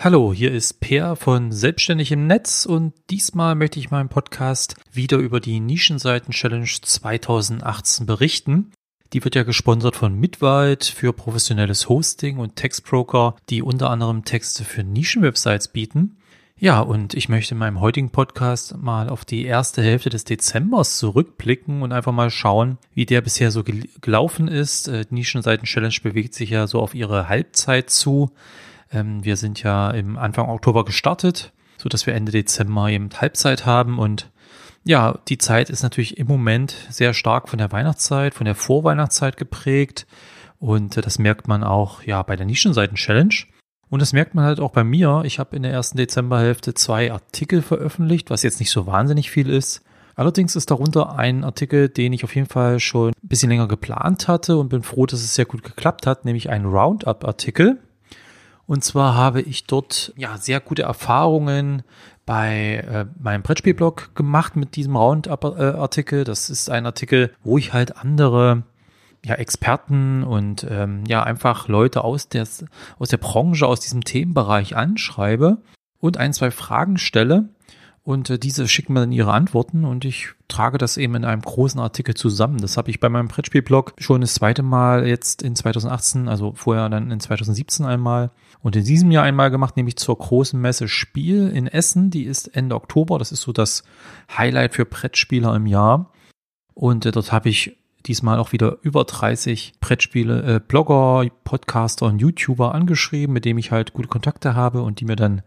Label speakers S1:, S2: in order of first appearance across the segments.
S1: Hallo, hier ist Peer von Selbstständig im Netz und diesmal möchte ich meinen Podcast wieder über die Nischenseiten Challenge 2018 berichten. Die wird ja gesponsert von Mitwald für professionelles Hosting und Textbroker, die unter anderem Texte für Nischenwebsites bieten. Ja, und ich möchte in meinem heutigen Podcast mal auf die erste Hälfte des Dezembers zurückblicken und einfach mal schauen, wie der bisher so gelaufen ist. Äh, die Nischenseiten Challenge bewegt sich ja so auf ihre Halbzeit zu. Ähm, wir sind ja im Anfang Oktober gestartet, so dass wir Ende Dezember eben Halbzeit haben und ja, die Zeit ist natürlich im Moment sehr stark von der Weihnachtszeit, von der Vorweihnachtszeit geprägt und äh, das merkt man auch ja bei der Nischenseiten Challenge. Und das merkt man halt auch bei mir. Ich habe in der ersten Dezemberhälfte zwei Artikel veröffentlicht, was jetzt nicht so wahnsinnig viel ist. Allerdings ist darunter ein Artikel, den ich auf jeden Fall schon ein bisschen länger geplant hatte und bin froh, dass es sehr gut geklappt hat, nämlich ein Roundup-Artikel. Und zwar habe ich dort ja sehr gute Erfahrungen bei äh, meinem Brettspielblog gemacht mit diesem Roundup-Artikel. Das ist ein Artikel, wo ich halt andere ja, Experten und ähm, ja einfach Leute aus der, aus der Branche, aus diesem Themenbereich anschreibe und ein, zwei Fragen stelle und äh, diese schicken mir dann ihre Antworten und ich trage das eben in einem großen Artikel zusammen. Das habe ich bei meinem Brettspielblog schon das zweite Mal jetzt in 2018, also vorher dann in 2017 einmal und in diesem Jahr einmal gemacht, nämlich zur großen Messe Spiel in Essen. Die ist Ende Oktober. Das ist so das Highlight für Brettspieler im Jahr. Und äh, dort habe ich diesmal auch wieder über 30 Brettspiele, äh, Blogger, Podcaster und YouTuber angeschrieben, mit denen ich halt gute Kontakte habe und die mir dann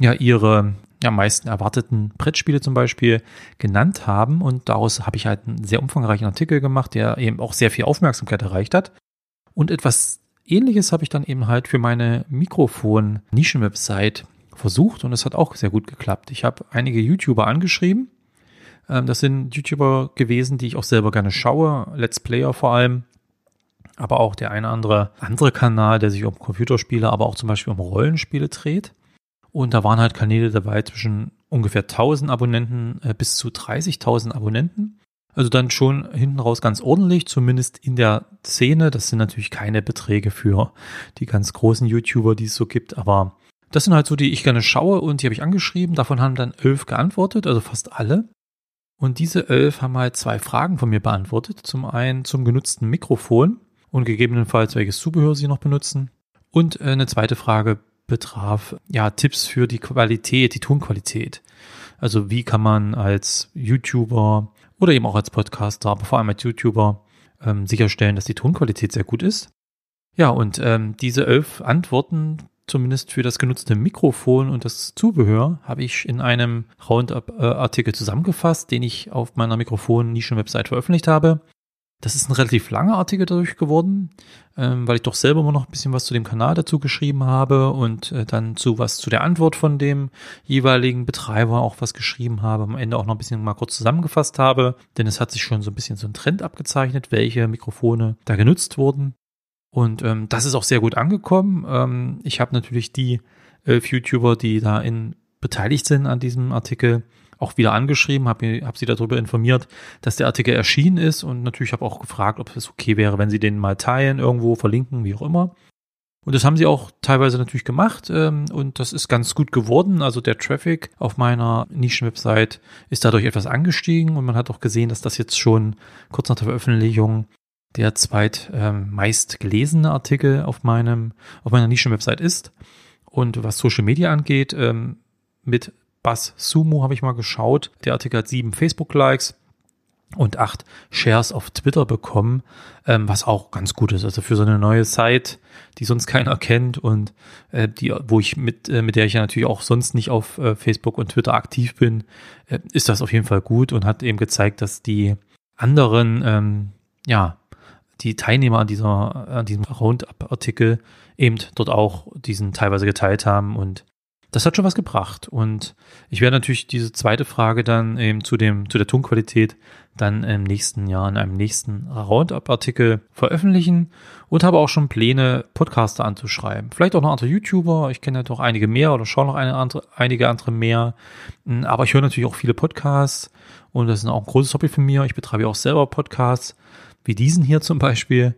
S1: ja ihre ja, meisten erwarteten Brettspiele zum Beispiel genannt haben. Und daraus habe ich halt einen sehr umfangreichen Artikel gemacht, der eben auch sehr viel Aufmerksamkeit erreicht hat. Und etwas Ähnliches habe ich dann eben halt für meine Mikrofon-Nischen-Website versucht und es hat auch sehr gut geklappt. Ich habe einige YouTuber angeschrieben. Ähm, das sind YouTuber gewesen, die ich auch selber gerne schaue, Let's Player vor allem, aber auch der eine andere andere Kanal, der sich um Computerspiele, aber auch zum Beispiel um Rollenspiele dreht. Und da waren halt Kanäle dabei zwischen ungefähr 1000 Abonnenten äh, bis zu 30.000 Abonnenten. Also dann schon hinten raus ganz ordentlich, zumindest in der Szene. Das sind natürlich keine Beträge für die ganz großen YouTuber, die es so gibt, aber das sind halt so, die ich gerne schaue und die habe ich angeschrieben. Davon haben dann elf geantwortet, also fast alle. Und diese elf haben halt zwei Fragen von mir beantwortet. Zum einen zum genutzten Mikrofon und gegebenenfalls welches Zubehör sie noch benutzen. Und äh, eine zweite Frage betraf ja Tipps für die Qualität, die Tonqualität. Also wie kann man als YouTuber oder eben auch als Podcaster, aber vor allem als YouTuber ähm, sicherstellen, dass die Tonqualität sehr gut ist. Ja, und ähm, diese elf Antworten, zumindest für das genutzte Mikrofon und das Zubehör, habe ich in einem Roundup-Artikel zusammengefasst, den ich auf meiner Mikrofon-Nischen-Website veröffentlicht habe. Das ist ein relativ langer Artikel dadurch geworden, ähm, weil ich doch selber immer noch ein bisschen was zu dem Kanal dazu geschrieben habe und äh, dann zu was zu der Antwort von dem jeweiligen Betreiber auch was geschrieben habe, am Ende auch noch ein bisschen mal kurz zusammengefasst habe, denn es hat sich schon so ein bisschen so ein Trend abgezeichnet, welche Mikrofone da genutzt wurden. Und ähm, das ist auch sehr gut angekommen. Ähm, ich habe natürlich die elf YouTuber, die da in beteiligt sind an diesem Artikel, auch wieder angeschrieben, habe hab sie darüber informiert, dass der Artikel erschienen ist und natürlich habe auch gefragt, ob es okay wäre, wenn sie den mal teilen, irgendwo verlinken, wie auch immer. Und das haben sie auch teilweise natürlich gemacht ähm, und das ist ganz gut geworden. Also der Traffic auf meiner Nischenwebsite ist dadurch etwas angestiegen und man hat auch gesehen, dass das jetzt schon kurz nach der Veröffentlichung der zweit ähm, meist gelesene Artikel auf meinem auf meiner Nischenwebsite ist. Und was Social Media angeht, ähm, mit Bass Sumo habe ich mal geschaut. Der Artikel hat sieben Facebook-Likes und acht Shares auf Twitter bekommen, ähm, was auch ganz gut ist. Also für so eine neue Site, die sonst keiner kennt und äh, die, wo ich mit, äh, mit der ich ja natürlich auch sonst nicht auf äh, Facebook und Twitter aktiv bin, äh, ist das auf jeden Fall gut und hat eben gezeigt, dass die anderen, ähm, ja, die Teilnehmer an dieser, an diesem Roundup-Artikel eben dort auch diesen teilweise geteilt haben und das hat schon was gebracht. Und ich werde natürlich diese zweite Frage dann eben zu dem, zu der Tonqualität dann im nächsten Jahr in einem nächsten Roundup-Artikel veröffentlichen und habe auch schon Pläne, Podcaster anzuschreiben. Vielleicht auch noch andere YouTuber. Ich kenne ja doch einige mehr oder schaue noch eine andere, einige andere mehr. Hm, aber ich höre natürlich auch viele Podcasts und das ist auch ein großes Hobby von mir. Ich betreibe auch selber Podcasts, wie diesen hier zum Beispiel.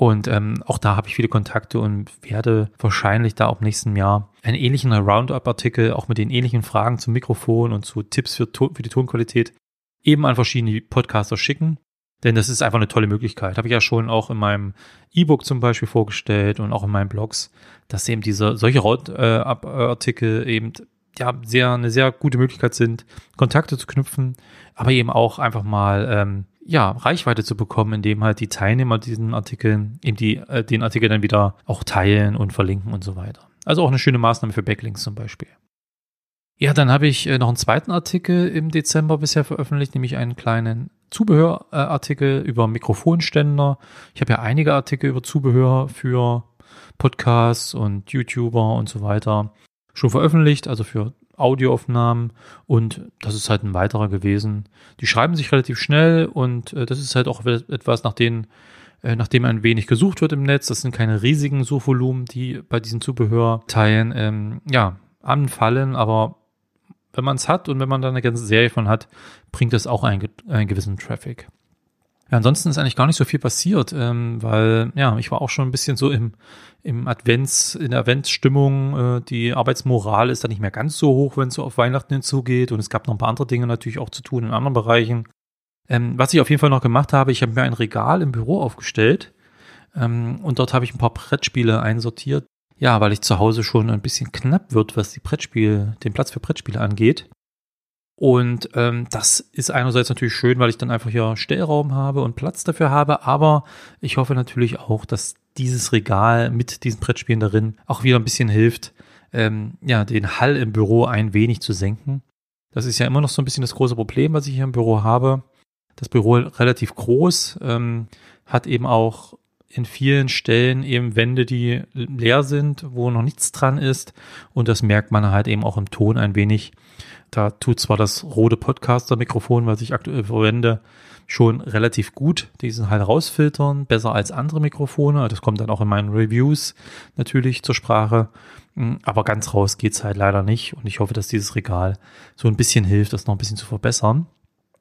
S1: Und ähm, auch da habe ich viele Kontakte und werde wahrscheinlich da auch nächsten Jahr einen ähnlichen Roundup-Artikel, auch mit den ähnlichen Fragen zum Mikrofon und zu Tipps für, für die Tonqualität, eben an verschiedene Podcaster schicken. Denn das ist einfach eine tolle Möglichkeit. Habe ich ja schon auch in meinem E-Book zum Beispiel vorgestellt und auch in meinen Blogs, dass eben diese solche Artikel eben ja sehr eine sehr gute Möglichkeit sind, Kontakte zu knüpfen, aber eben auch einfach mal ähm, ja Reichweite zu bekommen, indem halt die Teilnehmer diesen Artikeln eben die äh, den Artikel dann wieder auch teilen und verlinken und so weiter. Also auch eine schöne Maßnahme für Backlinks zum Beispiel. Ja, dann habe ich äh, noch einen zweiten Artikel im Dezember bisher veröffentlicht, nämlich einen kleinen Zubehörartikel über Mikrofonständer. Ich habe ja einige Artikel über Zubehör für Podcasts und YouTuber und so weiter schon veröffentlicht, also für Audioaufnahmen und das ist halt ein weiterer gewesen. Die schreiben sich relativ schnell und äh, das ist halt auch etwas, nach denen äh, nachdem ein wenig gesucht wird im Netz. Das sind keine riesigen Suchvolumen, die bei diesen Zubehörteilen ähm, ja anfallen, aber wenn man es hat und wenn man da eine ganze Serie von hat, bringt das auch einen, einen gewissen Traffic. Ja, ansonsten ist eigentlich gar nicht so viel passiert, ähm, weil ja, ich war auch schon ein bisschen so im, im Advents, in der Adventsstimmung. Äh, die Arbeitsmoral ist da nicht mehr ganz so hoch, wenn es so auf Weihnachten hinzugeht. Und es gab noch ein paar andere Dinge natürlich auch zu tun in anderen Bereichen. Ähm, was ich auf jeden Fall noch gemacht habe, ich habe mir ein Regal im Büro aufgestellt ähm, und dort habe ich ein paar Brettspiele einsortiert, ja, weil ich zu Hause schon ein bisschen knapp wird, was die Brettspiele, den Platz für Brettspiele angeht. Und ähm, das ist einerseits natürlich schön, weil ich dann einfach hier Stellraum habe und Platz dafür habe, aber ich hoffe natürlich auch, dass dieses Regal mit diesen Brettspielen darin auch wieder ein bisschen hilft, ähm, ja, den Hall im Büro ein wenig zu senken. Das ist ja immer noch so ein bisschen das große Problem, was ich hier im Büro habe. Das Büro relativ groß, ähm, hat eben auch in vielen Stellen eben Wände, die leer sind, wo noch nichts dran ist. Und das merkt man halt eben auch im Ton ein wenig. Da tut zwar das rote Podcaster-Mikrofon, was ich aktuell verwende, schon relativ gut diesen halt rausfiltern, besser als andere Mikrofone. Das kommt dann auch in meinen Reviews natürlich zur Sprache. Hm, aber ganz raus geht's halt leider nicht. Und ich hoffe, dass dieses Regal so ein bisschen hilft, das noch ein bisschen zu verbessern.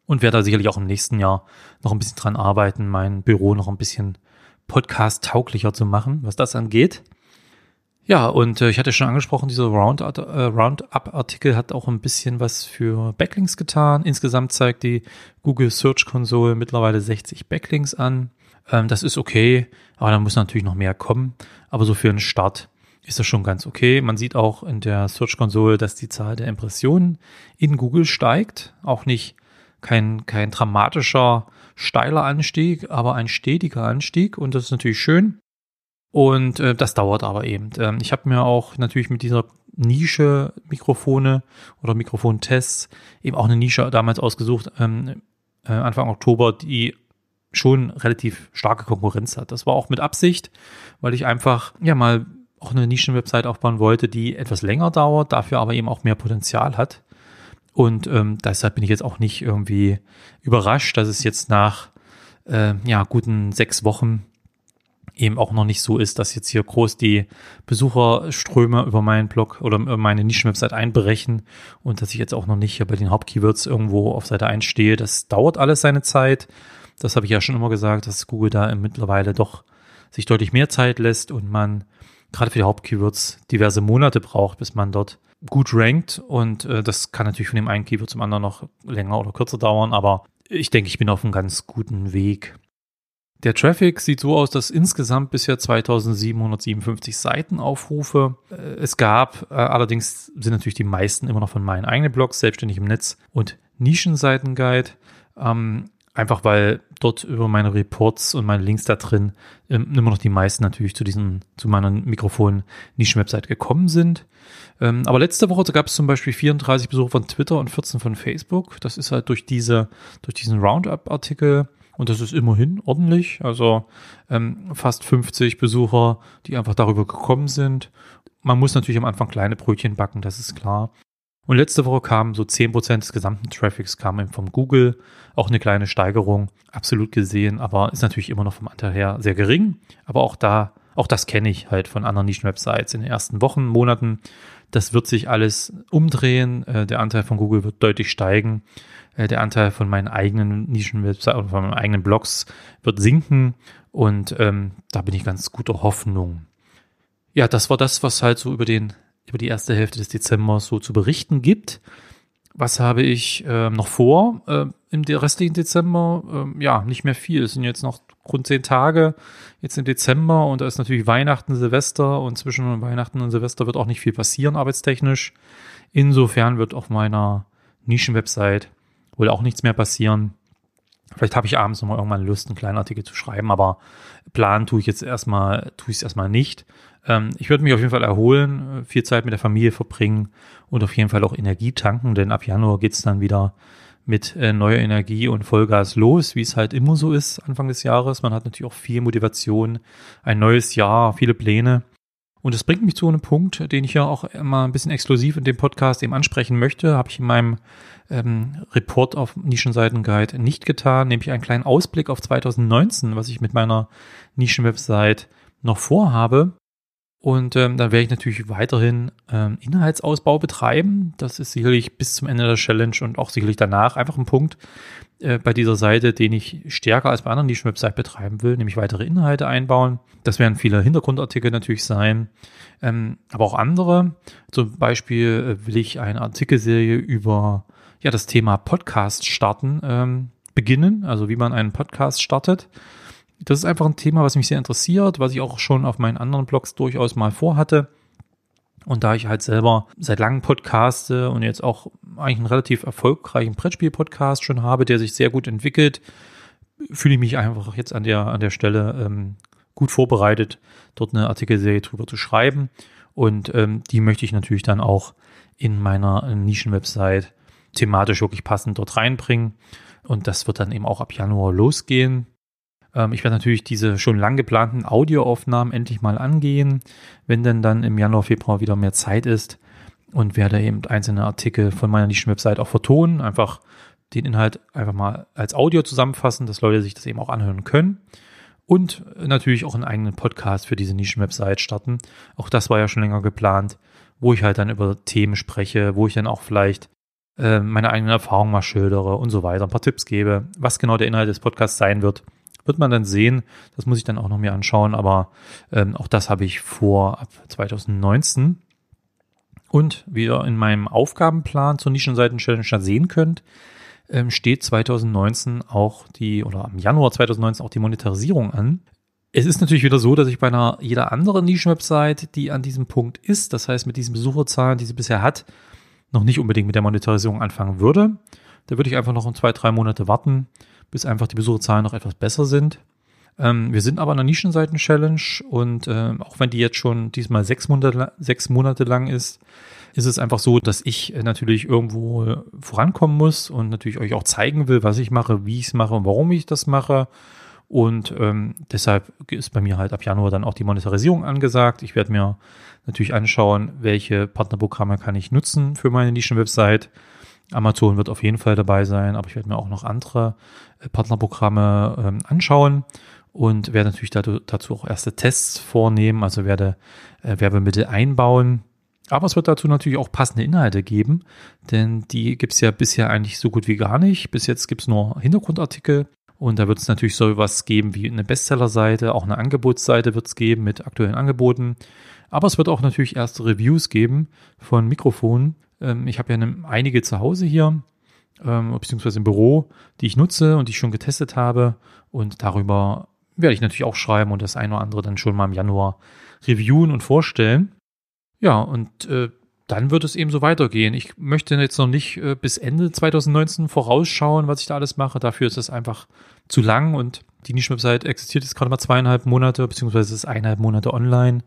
S1: Und werde da sicherlich auch im nächsten Jahr noch ein bisschen dran arbeiten, mein Büro noch ein bisschen Podcast-tauglicher zu machen, was das angeht. Ja, und äh, ich hatte schon angesprochen, dieser Roundup-Artikel äh, hat auch ein bisschen was für Backlinks getan. Insgesamt zeigt die Google Search Console mittlerweile 60 Backlinks an. Ähm, das ist okay, aber da muss natürlich noch mehr kommen. Aber so für einen Start ist das schon ganz okay. Man sieht auch in der Search Console, dass die Zahl der Impressionen in Google steigt. Auch nicht kein, kein dramatischer steiler Anstieg, aber ein stetiger Anstieg und das ist natürlich schön. Und äh, das dauert aber eben. Ähm, ich habe mir auch natürlich mit dieser Nische Mikrofone oder Mikrofontests eben auch eine Nische damals ausgesucht, ähm, äh, Anfang Oktober, die schon relativ starke Konkurrenz hat. Das war auch mit Absicht, weil ich einfach ja mal auch eine Nischenwebsite aufbauen wollte, die etwas länger dauert, dafür aber eben auch mehr Potenzial hat. Und ähm, deshalb bin ich jetzt auch nicht irgendwie überrascht, dass es jetzt nach äh, ja, guten sechs Wochen eben auch noch nicht so ist, dass jetzt hier groß die Besucherströme über meinen Blog oder meine Nischenwebsite einbrechen und dass ich jetzt auch noch nicht hier bei den Hauptkeywords irgendwo auf Seite 1 stehe. Das dauert alles seine Zeit. Das habe ich ja schon immer gesagt, dass Google da mittlerweile doch sich deutlich mehr Zeit lässt und man gerade für die Hauptkeywords diverse Monate braucht, bis man dort gut rankt und äh, das kann natürlich von dem einen Keyword zum anderen noch länger oder kürzer dauern, aber ich denke, ich bin auf einem ganz guten Weg. Der Traffic sieht so aus, dass insgesamt bisher 2757 Seitenaufrufe äh, es gab. Äh, allerdings sind natürlich die meisten immer noch von meinen eigenen Blogs, selbstständig im Netz und Nischenseitenguide. Ähm, Einfach weil dort über meine Reports und meine Links da drin ähm, immer noch die meisten natürlich zu diesem, zu meiner Mikrofon-Nischen-Website gekommen sind. Ähm, aber letzte Woche gab es zum Beispiel 34 Besucher von Twitter und 14 von Facebook. Das ist halt durch diese, durch diesen Roundup-Artikel und das ist immerhin ordentlich. Also ähm, fast 50 Besucher, die einfach darüber gekommen sind. Man muss natürlich am Anfang kleine Brötchen backen, das ist klar. Und letzte Woche kamen so 10% des gesamten Traffics kamen vom Google. Auch eine kleine Steigerung, absolut gesehen, aber ist natürlich immer noch vom Anteil her sehr gering. Aber auch da, auch das kenne ich halt von anderen Nischen-Websites in den ersten Wochen, Monaten, Das wird sich alles umdrehen. Äh, der Anteil von Google wird deutlich steigen. Äh, der Anteil von meinen eigenen Nischenwebsites oder von meinen eigenen Blogs wird sinken. Und ähm, da bin ich ganz guter Hoffnung. Ja, das war das, was halt so über den über die erste Hälfte des Dezembers so zu berichten gibt. Was habe ich äh, noch vor äh, im restlichen Dezember? Ähm, ja, nicht mehr viel. Es sind jetzt noch rund zehn Tage jetzt im Dezember und da ist natürlich Weihnachten, Silvester und zwischen Weihnachten und Silvester wird auch nicht viel passieren arbeitstechnisch. Insofern wird auf meiner Nischenwebsite wohl auch nichts mehr passieren. Vielleicht habe ich abends nochmal irgendwann Lust, einen kleinen Artikel zu schreiben, aber planen tue ich jetzt erstmal, tue ich es erstmal nicht. Ähm, ich würde mich auf jeden Fall erholen, viel Zeit mit der Familie verbringen und auf jeden Fall auch Energie tanken, denn ab Januar geht's dann wieder mit äh, neuer Energie und Vollgas los, wie es halt immer so ist Anfang des Jahres. Man hat natürlich auch viel Motivation, ein neues Jahr, viele Pläne. Und das bringt mich zu einem Punkt, den ich ja auch immer ein bisschen exklusiv in dem Podcast eben ansprechen möchte. Habe ich in meinem ähm, Report auf Nischenseitenguide nicht getan, nämlich einen kleinen Ausblick auf 2019, was ich mit meiner Nischenwebsite noch vorhabe. Und ähm, dann werde ich natürlich weiterhin ähm, Inhaltsausbau betreiben. Das ist sicherlich bis zum Ende der Challenge und auch sicherlich danach einfach ein Punkt äh, bei dieser Seite, den ich stärker als bei anderen Nischenwebsites betreiben will, nämlich weitere Inhalte einbauen. Das werden viele Hintergrundartikel natürlich sein, ähm, aber auch andere. Zum Beispiel äh, will ich eine Artikelserie über ja das Thema Podcast starten ähm, beginnen, also wie man einen Podcast startet das ist einfach ein Thema, was mich sehr interessiert, was ich auch schon auf meinen anderen Blogs durchaus mal vorhatte. Und da ich halt selber seit langem podcaste und jetzt auch eigentlich einen relativ erfolgreichen Brettspiel-Podcast schon habe, der sich sehr gut entwickelt, fühle ich mich einfach jetzt an der, an der Stelle ähm, gut vorbereitet, dort eine Artikelserie drüber zu schreiben. Und ähm, die möchte ich natürlich dann auch in meiner Nischenwebsite thematisch wirklich passend dort reinbringen. Und das wird dann eben auch ab Januar losgehen. Ähm, ich werde natürlich diese schon lang geplanten Audioaufnahmen endlich mal angehen, wenn denn dann im Januar, Februar wieder mehr Zeit ist und werde eben einzelne Artikel von meiner Nischen-Website auch vertonen, einfach den Inhalt einfach mal als Audio zusammenfassen, dass Leute sich das eben auch anhören können. Und natürlich auch einen eigenen Podcast für diese Nischen-Website starten. Auch das war ja schon länger geplant, wo ich halt dann über Themen spreche, wo ich dann auch vielleicht äh, meine eigenen Erfahrungen mal schildere und so weiter, ein paar Tipps gebe, was genau der Inhalt des Podcasts sein wird. Wird man dann sehen. Das muss ich dann auch noch mir anschauen. Aber ähm, auch das habe ich vor ab 2019. Und wie ihr in meinem Aufgabenplan zur Nischenseiten-Challenge sehen könnt, ähm, steht 2019 auch die, oder am Januar 2019 auch die Monetarisierung an. Es ist natürlich wieder so, dass ich bei einer jeder anderen Nischenwebsite, die an diesem Punkt ist, das heißt mit diesen Besucherzahlen, die sie bisher hat, noch nicht unbedingt mit der Monetarisierung anfangen würde. Da würde ich einfach noch um zwei, drei Monate warten, bis einfach die Besucherzahlen noch etwas besser sind. Ähm, wir sind aber in der Nischenseiten-Challenge und äh, auch wenn die jetzt schon diesmal sechs Monate, sechs Monate lang ist, ist es einfach so, dass ich äh, natürlich irgendwo vorankommen muss und natürlich euch auch zeigen will, was ich mache, wie ich es mache und warum ich das mache. Und ähm, deshalb ist bei mir halt ab Januar dann auch die Monetarisierung angesagt. Ich werde mir natürlich anschauen, welche Partnerprogramme kann ich nutzen für meine Nischenwebsite. Amazon wird auf jeden Fall dabei sein, aber ich werde mir auch noch andere äh, Partnerprogramme ähm, anschauen und werde natürlich dazu, auch erste Tests vornehmen, also werde äh, Werbemittel einbauen. Aber es wird dazu natürlich auch passende Inhalte geben, denn die gibt es ja bisher eigentlich so gut wie gar nicht. Bis jetzt gibt es nur Hintergrundartikel und da wird es natürlich so was geben wie eine Bestsellerseite, auch eine Angebotsseite wird es geben mit aktuellen Angeboten. Aber es wird auch natürlich erste Reviews geben von Mikrofonen, ähm, ich habe ja eine, einige zu Hause hier, ähm, beziehungsweise im Büro, die ich nutze und die ich schon getestet habe. Und darüber werde ich natürlich auch schreiben und das eine oder andere dann schon mal im Januar reviewen und vorstellen. Ja, und äh, dann wird es eben so weitergehen. Ich möchte jetzt noch nicht äh, bis Ende 2019 vorausschauen, was ich da alles mache. Dafür ist es einfach zu lang und die Nischenwebsite existiert jetzt gerade mal zweieinhalb Monate, beziehungsweise ist eineinhalb Monate online.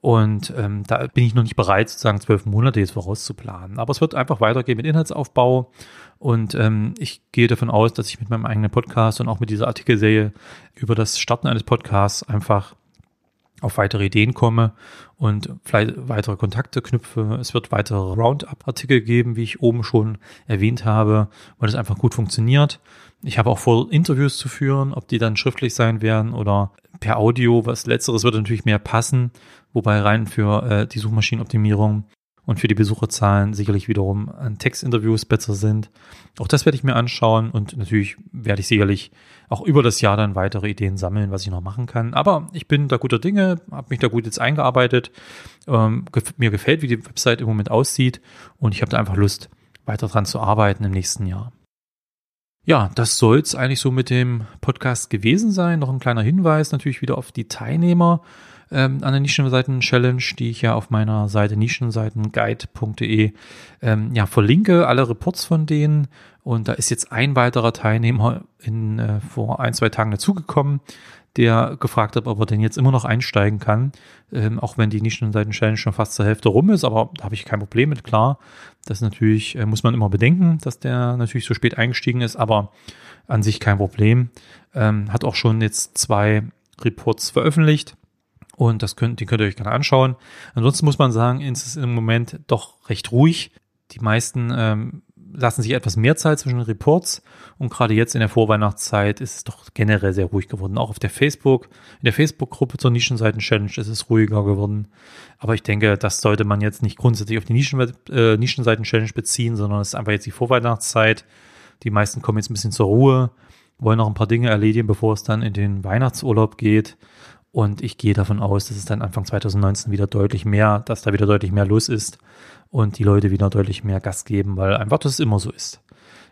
S1: Und ähm, da bin ich noch nicht bereit, sozusagen zwölf Monate jetzt vorauszuplanen. Aber es wird einfach weitergehen mit Inhaltsaufbau. Und ähm, ich gehe davon aus, dass ich mit meinem eigenen Podcast und auch mit dieser Artikelserie über das Starten eines Podcasts einfach auf weitere Ideen komme und vielleicht weitere Kontakte knüpfe. Es wird weitere Roundup-Artikel geben, wie ich oben schon erwähnt habe, weil es einfach gut funktioniert. Ich habe auch vor, Interviews zu führen, ob die dann schriftlich sein werden oder per Audio. Was letzteres würde natürlich mehr passen, wobei rein für äh, die Suchmaschinenoptimierung und für die Besucherzahlen sicherlich wiederum an Textinterviews besser sind. Auch das werde ich mir anschauen und natürlich werde ich sicherlich auch über das Jahr dann weitere Ideen sammeln, was ich noch machen kann. Aber ich bin da guter Dinge, habe mich da gut jetzt eingearbeitet. Ähm, gef mir gefällt, wie die Website im Moment aussieht und ich habe da einfach Lust, weiter dran zu arbeiten im nächsten Jahr. Ja, das soll es eigentlich so mit dem Podcast gewesen sein. Noch ein kleiner Hinweis natürlich wieder auf die Teilnehmer ähm, an der Nischenseiten-Challenge, die ich ja auf meiner Seite nischenseitenguide.de ähm, ja, verlinke, alle Reports von denen. Und da ist jetzt ein weiterer Teilnehmer in, äh, vor ein, zwei Tagen dazugekommen, der gefragt hat, ob er denn jetzt immer noch einsteigen kann, ähm, auch wenn die Nischenseiten-Challenge schon fast zur Hälfte rum ist, aber da habe ich kein Problem mit, klar. Das natürlich, äh, muss man immer bedenken, dass der natürlich so spät eingestiegen ist, aber an sich kein Problem. Ähm, hat auch schon jetzt zwei Reports veröffentlicht und das könnt, die könnt ihr euch gerne anschauen. Ansonsten muss man sagen, ist es im Moment doch recht ruhig. Die meisten ähm, lassen sich etwas mehr Zeit zwischen den Reports und gerade jetzt in der Vorweihnachtszeit ist es doch generell sehr ruhig geworden. Auch auf der Facebook, in der Facebook-Gruppe zur Nischenseiten-Challenge ist es ruhiger geworden. Aber ich denke, das sollte man jetzt nicht grundsätzlich auf die Nischen, äh, Nischenseiten-Challenge beziehen, sondern es ist einfach jetzt die Vorweihnachtszeit. Die meisten kommen jetzt ein bisschen zur Ruhe, wollen noch ein paar Dinge erledigen, bevor es dann in den Weihnachtsurlaub geht. Und ich gehe davon aus, dass es dann Anfang 2019 wieder deutlich mehr, dass da wieder deutlich mehr los ist und die Leute wieder deutlich mehr Gas geben, weil einfach das immer so ist.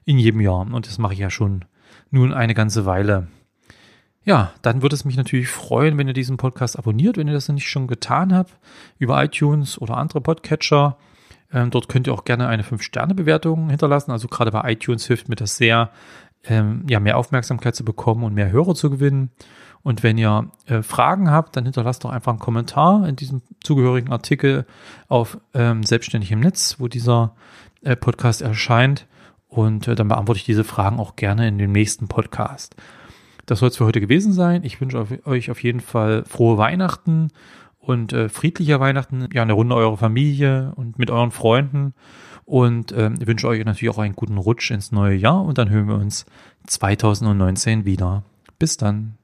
S1: In jedem Jahr. Und das mache ich ja schon nun eine ganze Weile. Ja, dann würde es mich natürlich freuen, wenn ihr diesen Podcast abonniert, wenn ihr das nicht schon getan habt, über iTunes oder andere Podcatcher. Ähm, dort könnt ihr auch gerne eine 5-Sterne-Bewertung hinterlassen. Also gerade bei iTunes hilft mir das sehr, ähm, ja, mehr Aufmerksamkeit zu bekommen und mehr Hörer zu gewinnen. Und wenn ihr äh, Fragen habt, dann hinterlasst doch einfach einen Kommentar in diesem zugehörigen Artikel auf ähm, Selbstständig im Netz, wo dieser äh, Podcast erscheint. Und äh, dann beantworte ich diese Fragen auch gerne in dem nächsten Podcast. Das soll es für heute gewesen sein. Ich wünsche euch auf jeden Fall frohe Weihnachten und äh, friedlicher Weihnachten, ja, in der Runde eurer Familie und mit euren Freunden. Und äh, ich wünsche euch natürlich auch einen guten Rutsch ins neue Jahr und dann hören wir uns 2019 wieder. Bis dann.